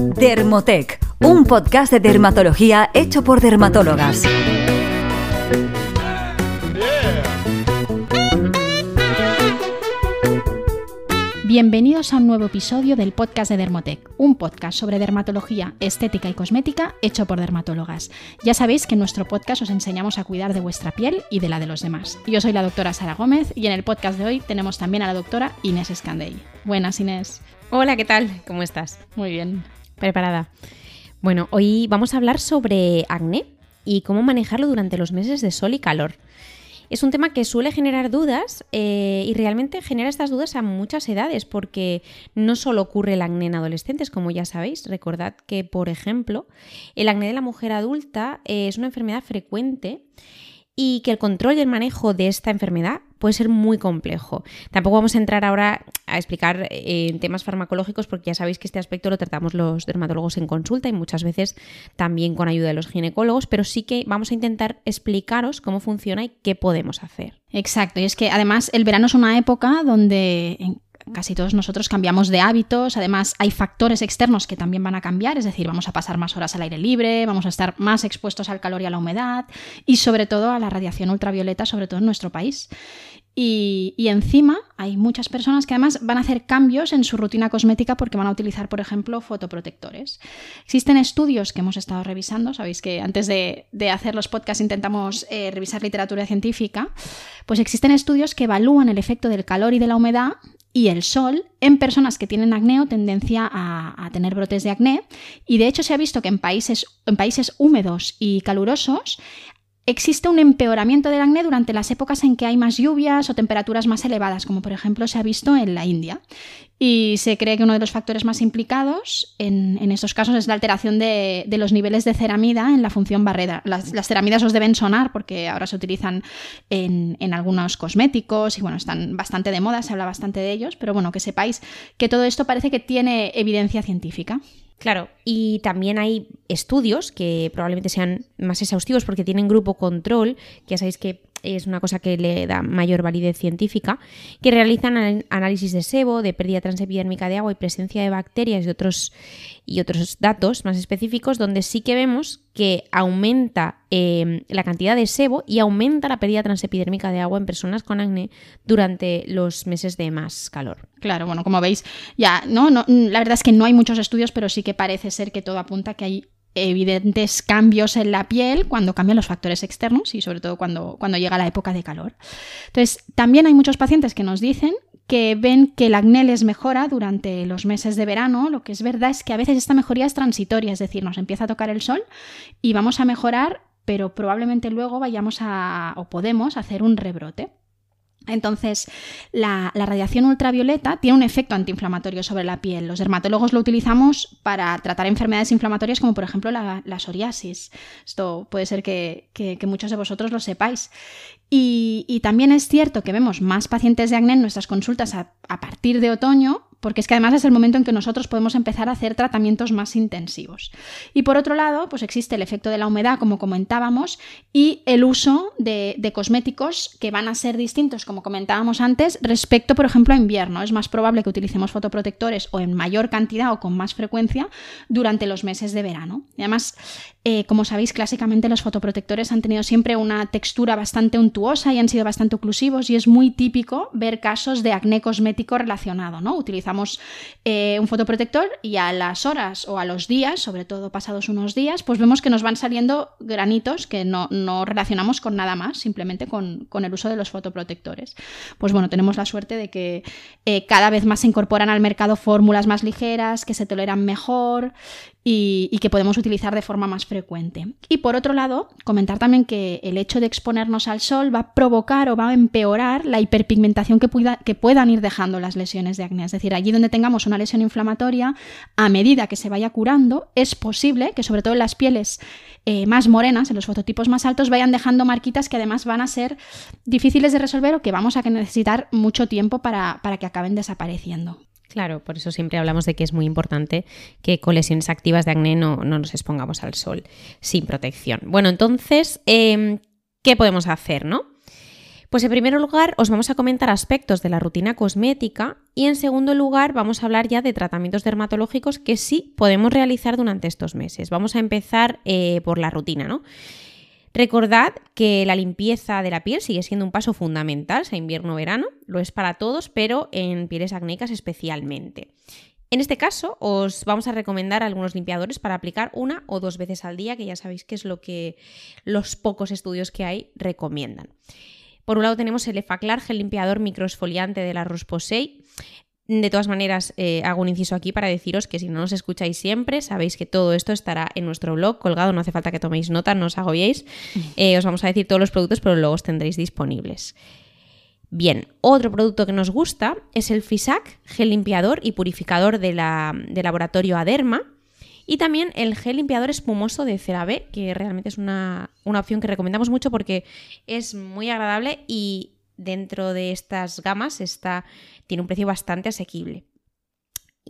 Dermotec, un podcast de dermatología hecho por dermatólogas. Bienvenidos a un nuevo episodio del podcast de Dermotec, un podcast sobre dermatología, estética y cosmética hecho por dermatólogas. Ya sabéis que en nuestro podcast os enseñamos a cuidar de vuestra piel y de la de los demás. Yo soy la doctora Sara Gómez y en el podcast de hoy tenemos también a la doctora Inés Escandey. Buenas Inés. Hola, ¿qué tal? ¿Cómo estás? Muy bien. Preparada. Bueno, hoy vamos a hablar sobre acné y cómo manejarlo durante los meses de sol y calor. Es un tema que suele generar dudas eh, y realmente genera estas dudas a muchas edades porque no solo ocurre el acné en adolescentes, como ya sabéis. Recordad que, por ejemplo, el acné de la mujer adulta eh, es una enfermedad frecuente y que el control y el manejo de esta enfermedad puede ser muy complejo. Tampoco vamos a entrar ahora a explicar eh, en temas farmacológicos porque ya sabéis que este aspecto lo tratamos los dermatólogos en consulta y muchas veces también con ayuda de los ginecólogos, pero sí que vamos a intentar explicaros cómo funciona y qué podemos hacer. Exacto, y es que además el verano es una época donde casi todos nosotros cambiamos de hábitos, además hay factores externos que también van a cambiar, es decir, vamos a pasar más horas al aire libre, vamos a estar más expuestos al calor y a la humedad y sobre todo a la radiación ultravioleta, sobre todo en nuestro país. Y, encima hay muchas personas que además van a hacer cambios en su rutina cosmética porque van a utilizar, por ejemplo, fotoprotectores. Existen estudios que hemos estado revisando, sabéis que antes de, hacer los podcasts intentamos eh, revisar literatura científica, pues existen estudios que evalúan el efecto del calor y de la humedad y el sol en personas que tienen acné o tendencia a, tener brotes de acné. Y de hecho se ha visto que en países, en países húmedos y calurosos existe un empeoramiento del acné durante las épocas en que hay más lluvias o temperaturas más elevadas, como por ejemplo se ha visto en la India. Y se cree que uno de los factores más implicados en, estos casos es la alteración de, los niveles de ceramida en la función barrera. Las, ceramidas os deben sonar porque ahora se utilizan en, en, algunos cosméticos y bueno, están bastante de moda, se habla bastante de ellos, pero bueno, que sepáis que todo esto parece que tiene evidencia científica. Claro, y también hay estudios que probablemente sean más exhaustivos porque tienen grupo control, que ya sabéis que es una cosa que le da mayor validez científica, que realizan análisis de sebo, de pérdida transepidérmica de agua y presencia de bacterias y otros, y otros datos más específicos, donde sí que vemos que aumenta em, la cantidad de sebo y aumenta la pérdida transepidérmica de agua en personas con acné durante los meses de más calor. Claro, bueno, como veis, ya, ¿no? no la verdad es que no hay muchos estudios, pero sí que parece ser que todo apunta que hay evidentes cambios en la piel cuando cambian los factores externos y sobre todo cuando, cuando llega la época de calor. Entonces, también hay muchos pacientes que nos dicen que ven que el acné les mejora durante los meses de verano. Lo que es verdad es que a veces esta mejoría es transitoria, es decir, nos empieza a tocar el sol y vamos a mejorar, pero probablemente luego vayamos a o podemos hacer un rebrote. Entonces, la, radiación ultravioleta tiene un efecto antiinflamatorio sobre la piel. Los dermatólogos lo utilizamos para tratar enfermedades inflamatorias como por ejemplo la, psoriasis. Esto puede ser que, muchos de vosotros lo sepáis. Y, también es cierto que vemos más pacientes de acné en nuestras consultas a, a partir de otoño porque es que además es el momento en que nosotros podemos empezar a hacer tratamientos más intensivos. Y por otro lado, pues existe el efecto de la humedad, como comentábamos, y el uso de, cosméticos que van a ser distintos, como comentábamos antes, respecto, por ejemplo, a invierno. Es más probable que utilicemos fotoprotectores o en mayor cantidad o con más frecuencia durante los meses de verano. Además, eh, como sabéis, clásicamente los fotoprotectores han tenido siempre una textura bastante untuosa y han sido bastante oclusivos y es muy típico ver casos de acné cosmético relacionado, ¿no? Utilizamos eh, un fotoprotector y a las horas o a los días, sobre todo pasados unos días, pues vemos que nos van saliendo granitos que no, relacionamos con nada más, simplemente con, el uso de los fotoprotectores. Pues bueno, tenemos la suerte de que eh, cada vez más se incorporan al mercado fórmulas más ligeras, que se toleran mejor y, que podemos utilizar de forma más frecuente. Y por otro lado, comentar también que el hecho de exponernos al sol va a provocar o va a empeorar la hiperpigmentación que, que puedan ir dejando las lesiones de acné. Es decir, allí donde tengamos una lesión inflamatoria, a medida que se vaya curando, es posible que sobre todo en las pieles eh, más morenas, en los fototipos más altos, vayan dejando marquitas que además van a ser difíciles de resolver o que vamos a necesitar mucho tiempo para que acaben desapareciendo. Claro, por eso siempre hablamos de que es muy importante que con lesiones activas de acné no, nos expongamos al sol sin protección. Bueno, entonces, em, ¿qué podemos hacer, no? Pues en primer lugar os vamos a comentar aspectos de la rutina cosmética y en segundo lugar vamos a hablar ya de tratamientos dermatológicos que sí podemos realizar durante estos meses. Vamos a empezar eh, por la rutina, ¿no? Recordad que la limpieza de la piel sigue siendo un paso fundamental, sea invierno o verano, lo es para todos, pero en pieles acnéicas especialmente. En este caso, os vamos a recomendar algunos limpiadores para aplicar una o dos veces al día, que ya sabéis que es lo que los pocos estudios que hay recomiendan. Por un lado tenemos el Efaclar gel limpiador microesfoliante de la Roche-Posay. De todas maneras, eh, hago un inciso aquí para deciros que si no nos escucháis siempre, sabéis que todo esto estará en nuestro blog colgado, no hace falta que toméis nota, no os agobiéis. Eh, os vamos a decir todos los productos, pero luego os tendréis disponibles. Bien, otro producto que nos gusta es el FISAC, gel limpiador y purificador de, la, de laboratorio Aderma. Y también el gel limpiador espumoso de CeraVe, que realmente es una, una opción que recomendamos mucho porque es muy agradable y dentro de estas gamas está, tiene un precio bastante asequible.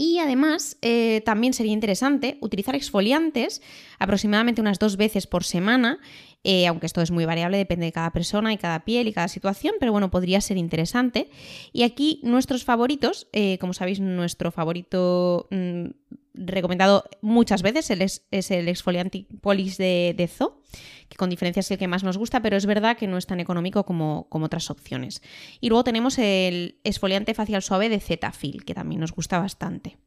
Y además, eh, también sería interesante utilizar exfoliantes aproximadamente unas dos veces por semana, eh, aunque esto es muy variable, depende de cada persona y cada piel y cada situación, pero bueno, podría ser interesante. Y aquí nuestros favoritos, eh, como sabéis, nuestro favorito mm, recomendado muchas veces es, el exfoliante Polis de, de que con diferencia es el que más nos gusta, pero es verdad que no es tan económico como, como otras opciones. Y luego tenemos el exfoliante facial suave de Zetafil, que también nos gusta bastante.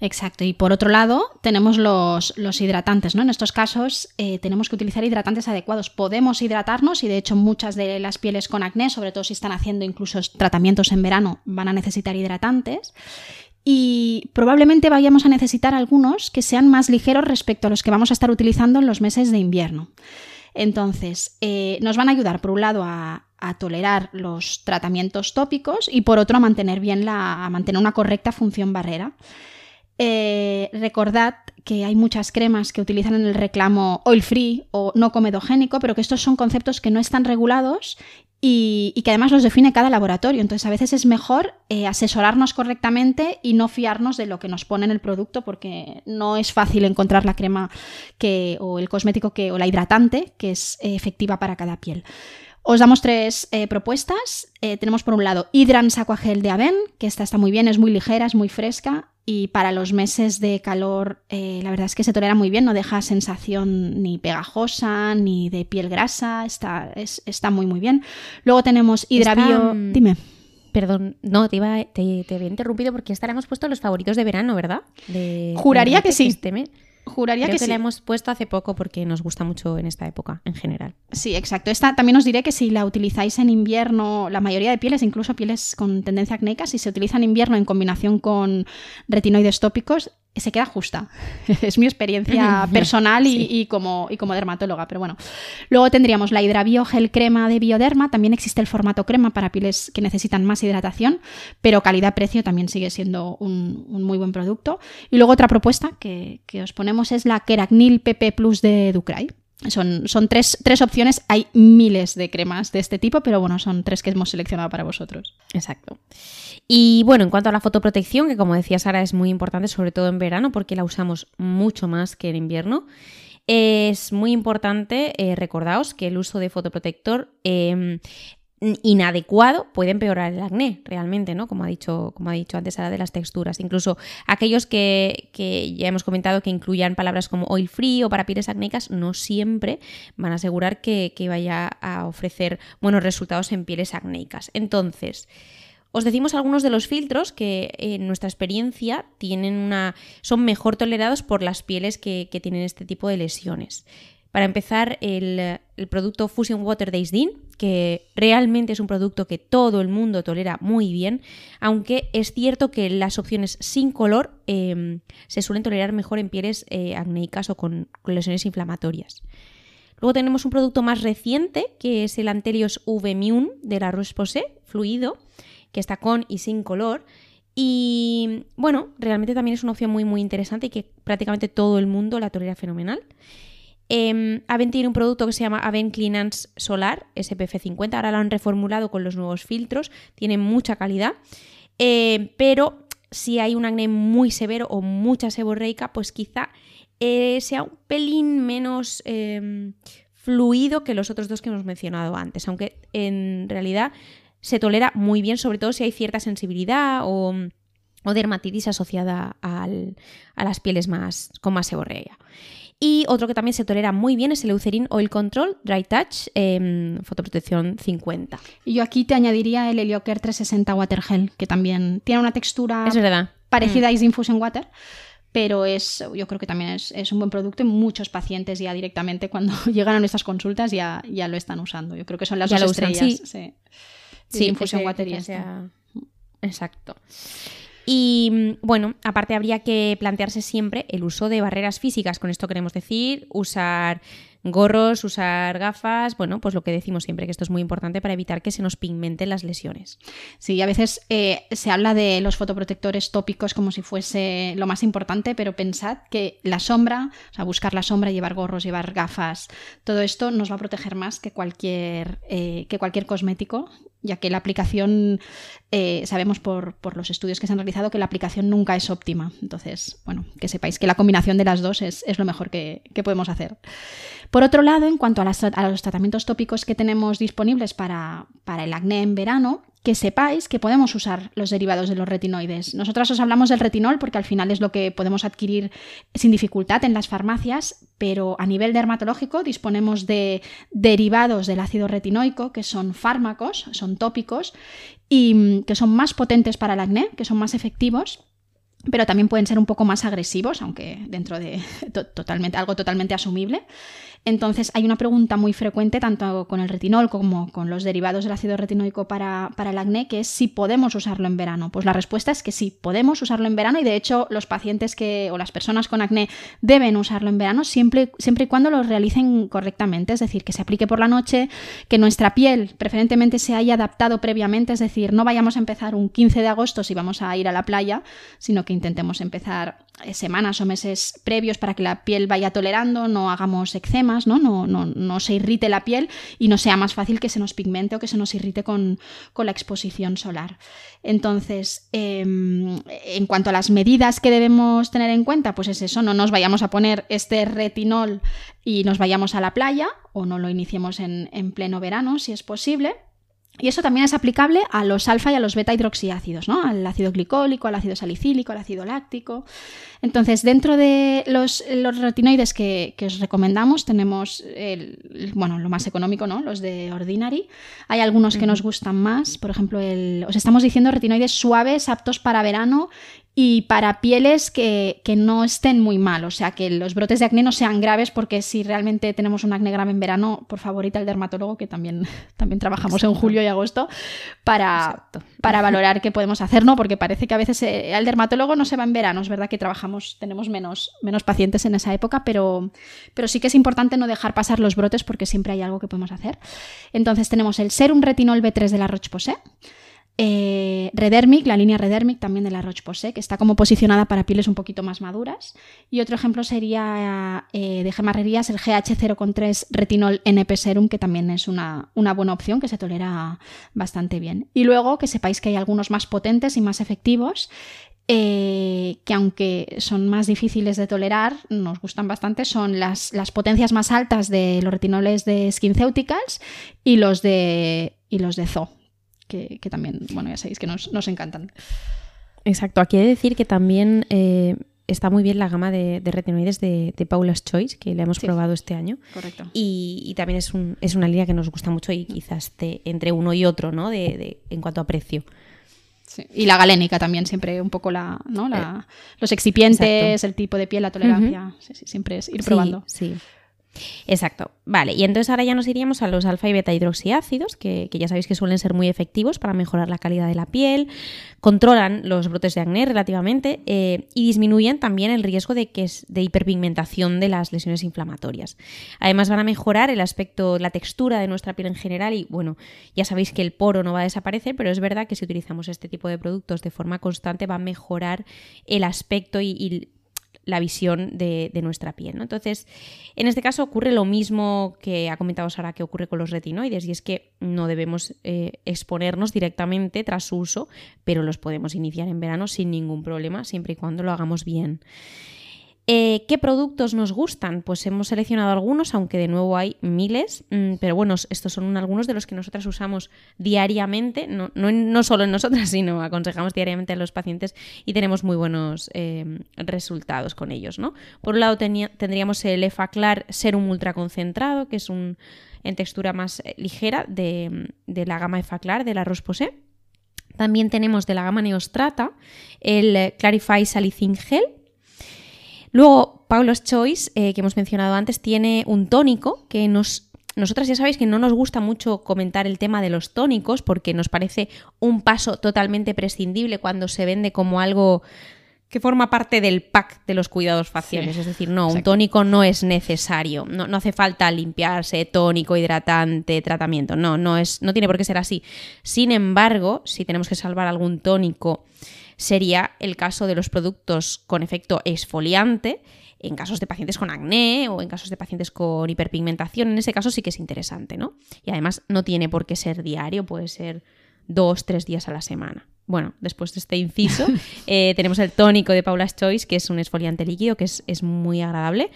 Exacto. Y por otro lado, tenemos los, hidratantes, ¿no? En estos casos eh, tenemos que utilizar hidratantes adecuados. Podemos hidratarnos y de hecho muchas de las pieles con acné, sobre todo si están haciendo incluso tratamientos en verano, van a necesitar hidratantes y probablemente vayamos a necesitar algunos que sean más ligeros respecto a los que vamos a estar utilizando en los meses de invierno. Entonces, eh, nos van a ayudar, por un lado, a, tolerar los tratamientos tópicos y por otro, a mantener bien la, a mantener una correcta función barrera. Eh, recordad que hay muchas cremas que utilizan en el reclamo oil free o no comedogénico, pero que estos son conceptos que no están regulados y, que además los define cada laboratorio. Entonces, a veces es mejor eh, asesorarnos correctamente y no fiarnos de lo que nos pone en el producto, porque no es fácil encontrar la crema que, o el cosmético que, o la hidratante que es eh, efectiva para cada piel. Os damos tres eh, propuestas. tenemos por un lado Hydrans Aquagel de Aven, que esta está muy bien, es muy ligera, es muy fresca y para los meses de calor eh, la verdad es que se tolera muy bien, no deja sensación ni pegajosa ni de piel grasa, está, está muy muy bien. Luego tenemos hidravio... Mm, Dime. Perdón, no, te, iba, te, había interrumpido porque esta hemos puesto los favoritos de verano, ¿verdad? Juraría que sí. Juraría que, sí. la hemos puesto hace poco porque nos gusta mucho en esta época en general. Sí, exacto. Esta también os diré que si la utilizáis en invierno, la mayoría de pieles, incluso pieles con tendencia acnéica, si se utiliza en invierno en combinación con retinoides tópicos, se queda justa. es mi experiencia personal y, como, y como dermatóloga, pero bueno. Luego tendríamos la Hidravio Gel Crema de Bioderma, también existe el formato crema para pieles que necesitan más hidratación, pero calidad-precio también sigue siendo un, muy buen producto. Y luego otra propuesta que, que os ponemos es la Keracnil PP Plus de Ducray. Son, son tres, tres, opciones, hay miles de cremas de este tipo, pero bueno, son tres que hemos seleccionado para vosotros. Exacto. Y bueno, en cuanto a la fotoprotección, que como decía Sara es muy importante, sobre todo en verano, porque la usamos mucho más que en invierno. Es muy importante, eh, recordaos que el uso de fotoprotector em, inadecuado puede empeorar el acné, realmente, ¿no? Como ha dicho, como ha dicho antes Sara de las texturas. Incluso aquellos que, ya hemos comentado que incluyan palabras como oil free o para pieles acnéicas, no siempre van a asegurar que, que vaya a ofrecer buenos resultados en pieles acnéicas. Entonces, os decimos algunos de los filtros que en nuestra experiencia tienen una, son mejor tolerados por las pieles que, que tienen este tipo de lesiones. Para empezar, el, producto Fusion Water de Isdin, que realmente es un producto que todo el mundo tolera muy bien, aunque es cierto que las opciones sin color em, se suelen tolerar mejor en pieles eh, acnéicas o con, lesiones inflamatorias. Luego tenemos un producto más reciente, que es el Antelios V-Mune de la Roche-Posay, fluido, que está con y sin color. Y bueno, realmente también es una opción muy muy interesante y que prácticamente todo el mundo la tolera fenomenal. Eh, Aven tiene un producto que se llama Aven Cleanance Solar, SPF 50. Ahora lo han reformulado con los nuevos filtros. Tiene mucha calidad. Em, pero si hay un acné muy severo o mucha seborreica, pues quizá eh, sea un pelín menos em, fluido que los otros dos que hemos mencionado antes, aunque en realidad se tolera muy bien, sobre todo si hay cierta sensibilidad o, dermatitis asociada a las pieles más, con más seborrea. Y otro que también se tolera muy bien es el Eucerin Oil Control Dry Touch eh, Fotoprotección 50. Y yo aquí te añadiría el Heliocare 360 Water Gel, que también tiene una textura es verdad. parecida a mm. Easy Infusion Water, pero es, yo creo que también es, un buen producto y muchos pacientes ya directamente cuando llegan a nuestras consultas ya, ya lo están usando. Yo creo que son las dos estrellas. sí. sí. Infusion Water y Exacto. Y bueno, aparte habría que plantearse siempre el uso de barreras físicas, con esto queremos decir, usar gorros, usar gafas, bueno, pues lo que decimos siempre, que esto es muy importante para evitar que se nos pigmenten las lesiones. Sí, a veces eh, se habla de los fotoprotectores tópicos como si fuese lo más importante, pero pensad que la sombra, o sea, buscar la sombra, llevar gorros, llevar gafas, todo esto nos va a proteger más que cualquier, eh, que cualquier cosmético, ya que la aplicación, eh, sabemos por, por, los estudios que se han realizado que la aplicación nunca es óptima. Entonces, bueno, que sepáis que la combinación de las dos es, es lo mejor que, que podemos hacer. Por otro lado, en cuanto a, los tratamientos tópicos que tenemos disponibles para, el acné en verano, que sepáis que podemos usar los derivados de los retinoides. Nosotras os hablamos del retinol porque al final es lo que podemos adquirir sin dificultad en las farmacias, pero a nivel dermatológico disponemos de derivados del ácido retinoico, que son fármacos, son tópicos, y mm, que son más potentes para el acné, que son más efectivos pero también pueden ser un poco más agresivos, aunque dentro de totalmente, algo totalmente asumible. Entonces hay una pregunta muy frecuente tanto con el retinol como con los derivados del ácido retinoico para, el acné, que es si podemos usarlo en verano. Pues la respuesta es que sí, podemos usarlo en verano y de hecho los pacientes que o las personas con acné deben usarlo en verano siempre, siempre y cuando lo realicen correctamente, es decir, que se aplique por la noche, que nuestra piel preferentemente se haya adaptado previamente, es decir, no vayamos a empezar un 15 de agosto si vamos a ir a la playa, sino que intentemos empezar semanas o meses previos para que la piel vaya tolerando, no hagamos eczemas, ¿no? No, no, se irrite la piel y no sea más fácil que se nos pigmente o que se nos irrite con, la exposición solar. Entonces, em, en cuanto a las medidas que debemos tener en cuenta, pues es eso, no nos vayamos a poner este retinol y nos vayamos a la playa o no lo iniciemos en, en pleno verano, si es posible. Y eso también es aplicable a los alfa y a los beta hidroxiácidos, ¿no? Al ácido glicólico, al ácido salicílico, al ácido láctico. Entonces, dentro de los, retinoides que, os recomendamos, tenemos el, bueno, lo más económico, ¿no? Los de Ordinary. Hay algunos que nos gustan más. Por ejemplo, el, os estamos diciendo retinoides suaves, aptos para verano y para pieles que, no estén muy mal, o sea, que los brotes de acné no sean graves, porque si realmente tenemos un acné grave en verano, por favor, al dermatólogo, que también, también trabajamos en julio y agosto, para, para valorar qué podemos hacer, ¿no? Porque parece que a veces eh, al dermatólogo no se va en verano, es verdad que trabajamos, tenemos menos, menos pacientes en esa época, pero, pero sí que es importante no dejar pasar los brotes porque siempre hay algo que podemos hacer. Entonces tenemos el Serum Retinol B3 de la Roche-Posay, eh, Redermic, la línea Redermic también de la Roche-Posay, que está como posicionada para pieles un poquito más maduras. Y otro ejemplo sería eh, de gemarrerías el GH0,3 Retinol NP Serum, que también es una, buena opción, que se tolera bastante bien. Y luego que sepáis que hay algunos más potentes y más efectivos, eh, que aunque son más difíciles de tolerar, nos gustan bastante, son las, potencias más altas de los retinoles de SkinCeuticals y los de, y los de Zoo que, también, bueno, ya sabéis que nos, encantan. Exacto, aquí hay que decir que también eh, está muy bien la gama de, retinoides de, Paula's Choice, que le hemos probado este año. Correcto. Y, también es, un, es, una línea que nos gusta mucho y quizás entre uno y otro, ¿no? De, en cuanto a precio. Y la galénica también, siempre un poco la, ¿no? La, eh, los excipientes, el tipo de piel, la tolerancia. siempre es ir probando. Sí, Exacto. Vale, y entonces ahora ya nos iríamos a los alfa y beta hidroxiácidos, que, ya sabéis que suelen ser muy efectivos para mejorar la calidad de la piel, controlan los brotes de acné relativamente eh, y disminuyen también el riesgo de, que es, de hiperpigmentación de las lesiones inflamatorias. Además van a mejorar el aspecto, la textura de nuestra piel en general y bueno, ya sabéis que el poro no va a desaparecer, pero es verdad que si utilizamos este tipo de productos de forma constante va a mejorar el aspecto y, y la visión de, nuestra piel. Entonces, en este caso ocurre lo mismo que ha comentado Sara que ocurre con los retinoides, y es que no debemos eh, exponernos directamente tras su uso, pero los podemos iniciar en verano sin ningún problema, siempre y cuando lo hagamos bien. Eh, ¿Qué productos nos gustan? Pues hemos seleccionado algunos, aunque de nuevo hay miles, mm, pero bueno, estos son algunos de los que nosotras usamos diariamente, no, no, solo en nosotras, sino aconsejamos diariamente a los pacientes y tenemos muy buenos eh, resultados con ellos. ¿no? Por un lado tendríamos el EFACLAR Serum Ultra Concentrado, que es un en textura más eh, ligera de, la gama EFACLAR de la Rosposé. También tenemos de la gama Neostrata el Clarify Salicin Gel, Luego, Paulo's Choice, eh, que hemos mencionado antes, tiene un tónico que nos nosotras ya sabéis que no nos gusta mucho comentar el tema de los tónicos porque nos parece un paso totalmente prescindible cuando se vende como algo que forma parte del pack de los cuidados faciales. es decir, no, un tónico no es necesario. No, hace falta limpiarse, tónico, hidratante, tratamiento. No, no, es, no tiene por qué ser así. Sin embargo, si tenemos que salvar algún tónico sería el caso de los productos con efecto exfoliante en casos de pacientes con acné o en casos de pacientes con hiperpigmentación. En ese caso sí que es interesante, ¿no? Y además no tiene por qué ser diario, puede ser dos, tres días a la semana. Bueno, después de este inciso, eh, tenemos el tónico de Paula's Choice, que es un exfoliante líquido que es, es muy agradable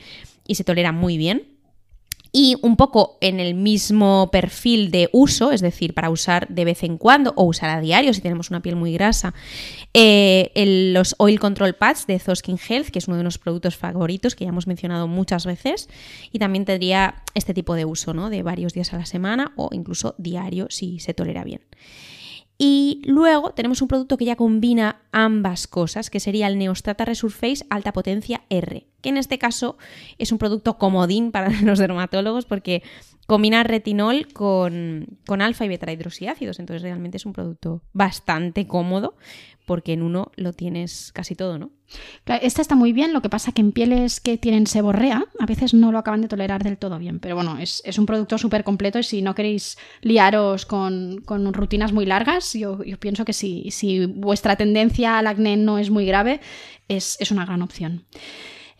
y se tolera muy bien. Y un poco en el mismo perfil de uso, es decir, para usar de vez en cuando o usar a diario si tenemos una piel muy grasa, eh, los Oil Control Pads de Zoskin Health, que es uno de los productos favoritos que ya hemos mencionado muchas veces, y también tendría este tipo de uso, ¿no? De varios días a la semana o incluso diario si se tolera bien. Y luego tenemos un producto que ya combina ambas cosas, que sería el Neostrata Resurface Alta Potencia R, que en este caso es un producto comodín para los dermatólogos porque combina retinol con, con alfa y beta hidroxiácidos, entonces realmente es un producto bastante cómodo porque en uno lo tienes casi todo, ¿no? Este está muy bien, lo que pasa que en pieles que tienen seborrea a veces no lo acaban de tolerar del todo bien, pero bueno, es, un producto súper completo y si no queréis liaros con, rutinas muy largas, yo, pienso que si, si vuestra tendencia al acné no es muy grave, es, es una gran opción.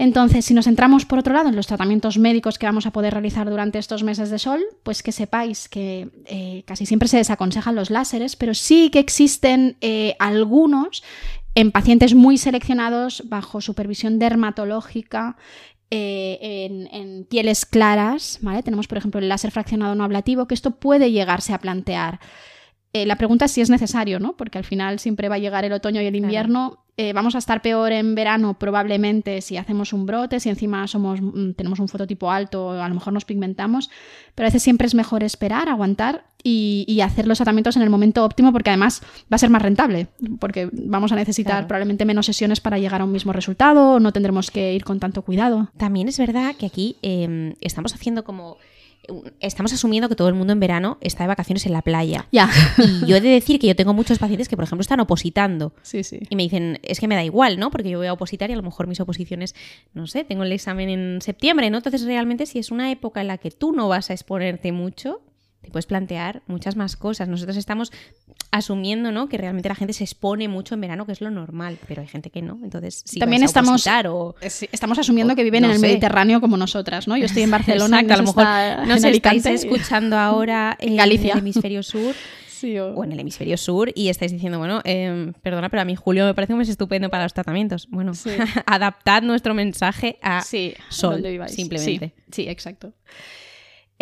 Entonces, si nos centramos por otro lado en los tratamientos médicos que vamos a poder realizar durante estos meses de sol, pues que sepáis que eh, casi siempre se desaconsejan los láseres, pero sí que existen eh, algunos en pacientes muy seleccionados bajo supervisión dermatológica eh, en, en, pieles claras, ¿vale? Tenemos, por ejemplo, el láser fraccionado no ablativo, que esto puede llegarse a plantear. Eh, la pregunta es si es necesario, ¿no? Porque al final siempre va a llegar el otoño y el invierno. Eh, vamos a estar peor en verano probablemente si hacemos un brote, si encima somos, mm, tenemos un fototipo alto, a lo mejor nos pigmentamos, pero a veces siempre es mejor esperar, aguantar y, hacer los tratamientos en el momento óptimo porque además va a ser más rentable, porque vamos a necesitar probablemente menos sesiones para llegar a un mismo resultado, no tendremos que ir con tanto cuidado. También es verdad que aquí em, estamos haciendo como estamos asumiendo que todo el mundo en verano está de vacaciones en la playa. Ya. Y yo he de decir que yo tengo muchos pacientes que, por ejemplo, están opositando. Sí, sí. Y me dicen, es que me da igual, ¿no? Porque yo voy a opositar y a lo mejor mis oposiciones, no sé, tengo el examen en septiembre, ¿no? Entonces, realmente, si es una época en la que tú no vas a exponerte mucho, te puedes plantear muchas más cosas. Nosotros estamos asumiendo ¿no? que realmente la gente se expone mucho en verano, que es lo normal, pero hay gente que no. Entonces, si también estamos, o, estamos asumiendo que viven en el Mediterráneo como nosotras, ¿no? Yo estoy en Barcelona, Exacto, a lo mejor no sé, estáis escuchando ahora en, Galicia. el hemisferio sur. o... en el hemisferio sur y estáis diciendo, bueno, em, perdona, pero a mí julio me parece un mes estupendo para los tratamientos. Bueno, adaptad nuestro mensaje a sol, simplemente. sí, exacto.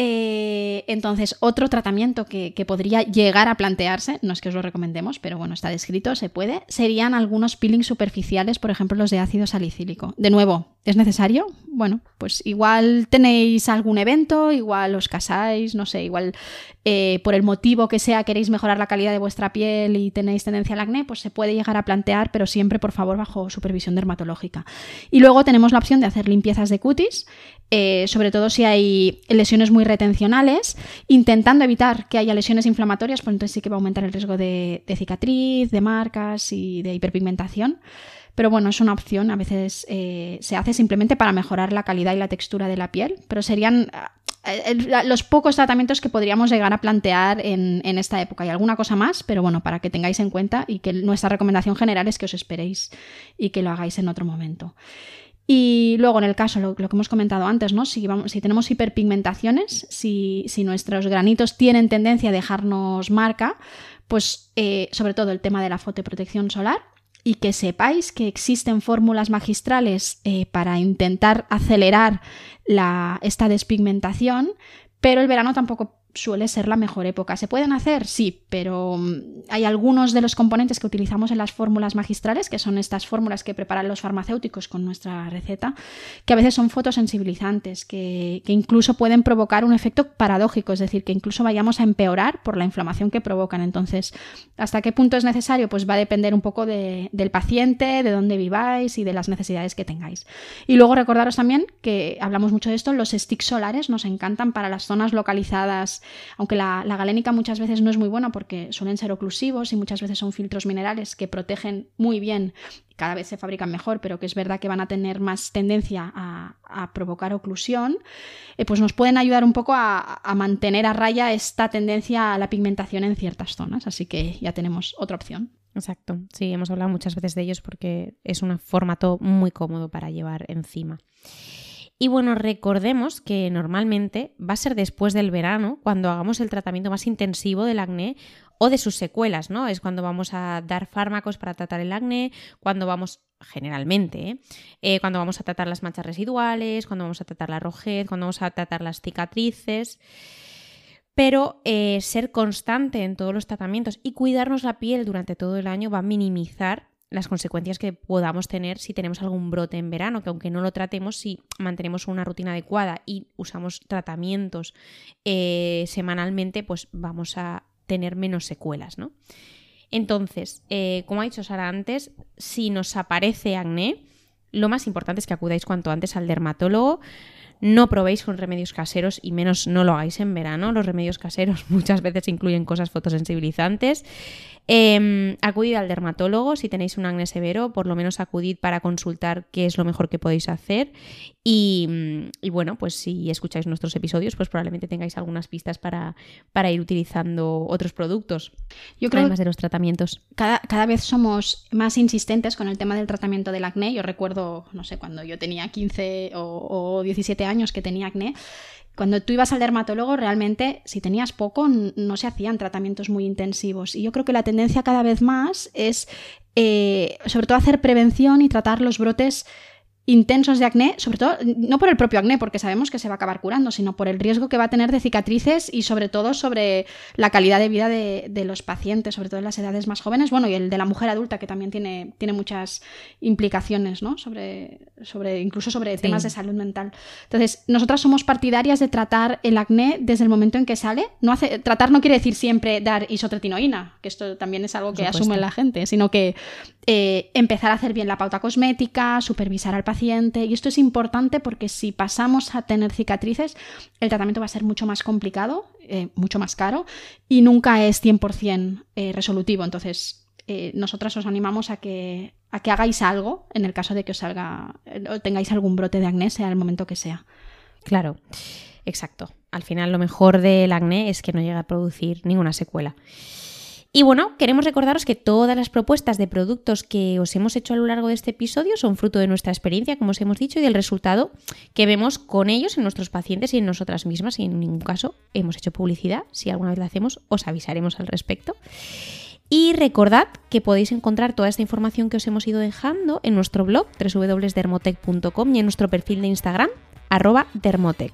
Eh, entonces, otro tratamiento que, podría llegar a plantearse, no es que os lo recomendemos, pero bueno, está descrito, se puede, serían algunos peelings superficiales, por ejemplo, los de ácido salicílico. De nuevo, ¿es necesario? Bueno, pues igual tenéis algún evento, igual os casáis, no sé, igual eh, por el motivo que sea queréis mejorar la calidad de vuestra piel y tenéis tendencia al acné, pues se puede llegar a plantear, pero siempre, por favor, bajo supervisión dermatológica. Y luego tenemos la opción de hacer limpiezas de cutis, eh, sobre todo si hay lesiones muy retencionales, intentando evitar que haya lesiones inflamatorias, pues entonces sí que va a aumentar el riesgo de, cicatriz, de marcas y de hiperpigmentación. Pero bueno, es una opción, a veces eh, se hace simplemente para mejorar la calidad y la textura de la piel, pero serían eh, los pocos tratamientos que podríamos llegar a plantear en, en, esta época. Hay alguna cosa más, pero bueno, para que tengáis en cuenta y que nuestra recomendación general es que os esperéis y que lo hagáis en otro momento. Y luego, en el caso, lo, que hemos comentado antes, ¿no? Si, si tenemos hiperpigmentaciones, si, nuestros granitos tienen tendencia a dejarnos marca, pues eh, sobre todo el tema de la fotoprotección solar, y que sepáis que existen fórmulas magistrales eh, para intentar acelerar esta despigmentación, pero el verano tampoco suele ser la mejor época. ¿Se pueden hacer? Sí, pero mm, hay algunos de los componentes que utilizamos en las fórmulas magistrales, que son estas fórmulas que preparan los farmacéuticos con nuestra receta, que a veces son fotosensibilizantes, que, incluso pueden provocar un efecto paradójico, es decir, que incluso vayamos a empeorar por la inflamación que provocan. Entonces, ¿hasta qué punto es necesario? Pues va a depender un poco del paciente, de dónde viváis y de las necesidades que tengáis. Y luego recordaros también que hablamos mucho de esto, los sticks solares nos encantan para las zonas localizadas aunque la, galénica muchas veces no es muy buena porque suelen ser oclusivos y muchas veces son filtros minerales que protegen muy bien, cada vez se fabrican mejor, pero que es verdad que van a tener más tendencia a, provocar oclusión, eh, pues nos pueden ayudar un poco a, mantener a raya esta tendencia a la pigmentación en ciertas zonas. Así que ya tenemos otra opción. Exacto, sí, hemos hablado muchas veces de ellos porque es un formato muy cómodo para llevar encima. Y bueno, recordemos que normalmente va a ser después del verano cuando hagamos el tratamiento más intensivo del acné o de sus secuelas, ¿no? Es cuando vamos a dar fármacos para tratar el acné, cuando vamos, generalmente, ¿eh? Eh, cuando vamos a tratar las manchas residuales, cuando vamos a tratar la rojez, cuando vamos a tratar las cicatrices. Pero eh, ser constante en todos los tratamientos y cuidarnos la piel durante todo el año va a minimizar las consecuencias que podamos tener si tenemos algún brote en verano, que aunque no lo tratemos, si mantenemos una rutina adecuada y usamos tratamientos eh, semanalmente, pues vamos a tener menos secuelas, ¿no? Entonces, eh, como ha dicho Sara antes, si nos aparece acné, lo más importante es que acudáis cuanto antes al dermatólogo. No probéis con remedios caseros y menos no lo hagáis en verano. Los remedios caseros muchas veces incluyen cosas fotosensibilizantes. Eh, acudid al dermatólogo si tenéis un acné severo, por lo menos acudid para consultar qué es lo mejor que podéis hacer. Y, mm, bueno, pues si escucháis nuestros episodios, pues probablemente tengáis algunas pistas para, para ir utilizando otros productos. Yo creo además de los tratamientos. Cada, cada vez somos más insistentes con el tema del tratamiento del acné. Yo recuerdo, no sé, cuando yo tenía 15 o, o 17 años que tenía acné cuando tú ibas al dermatólogo, realmente, si tenías poco, no se hacían tratamientos muy intensivos. Y yo creo que la tendencia cada vez más es, eh, sobre todo, hacer prevención y tratar los brotes intensos de acné, sobre todo no por el propio acné, porque sabemos que se va a acabar curando, sino por el riesgo que va a tener de cicatrices y sobre todo sobre la calidad de vida de, los pacientes, sobre todo en las edades más jóvenes, bueno, y el de la mujer adulta, que también tiene, tiene muchas implicaciones, ¿no? Sobre, sobre, incluso sobre temas de salud mental. Entonces, nosotras somos partidarias de tratar el acné desde el momento en que sale. No hace, tratar no quiere decir siempre dar isotretinoína, que esto también es algo que asume la gente, sino que eh, empezar a hacer bien la pauta cosmética, supervisar al paciente. Y esto es importante porque si pasamos a tener cicatrices, el tratamiento va a ser mucho más complicado, eh, mucho más caro y nunca es 100% eh, resolutivo. Entonces, nosotras os animamos a que, a que hagáis algo en el caso de que os salga o tengáis algún brote de acné, sea el momento que sea. Claro, exacto. Al final lo mejor del acné es que no llega a producir ninguna secuela. Y bueno, queremos recordaros que todas las propuestas de productos que os hemos hecho a lo largo de este episodio son fruto de nuestra experiencia, como os hemos dicho, y del resultado que vemos con ellos en nuestros pacientes y en nosotras mismas. Y en ningún caso hemos hecho publicidad. Si alguna vez la hacemos, os avisaremos al respecto. Y recordad que podéis encontrar toda esta información que os hemos ido dejando en nuestro blog www.dermotech.com y en nuestro perfil de Instagram, arroba dermotech.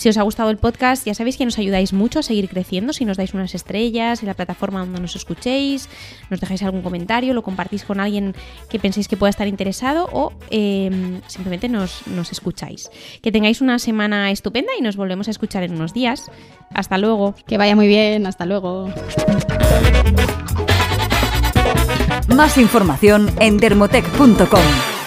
Si os ha gustado el podcast, ya sabéis que nos ayudáis mucho a seguir creciendo si nos dais unas estrellas en la plataforma donde nos escuchéis, nos dejáis algún comentario, lo compartís con alguien que penséis que pueda estar interesado o em, simplemente nos, nos escucháis. Que tengáis una semana estupenda y nos volvemos a escuchar en unos días. Hasta luego. Que vaya muy bien. Hasta luego. Más información en dermotech.com.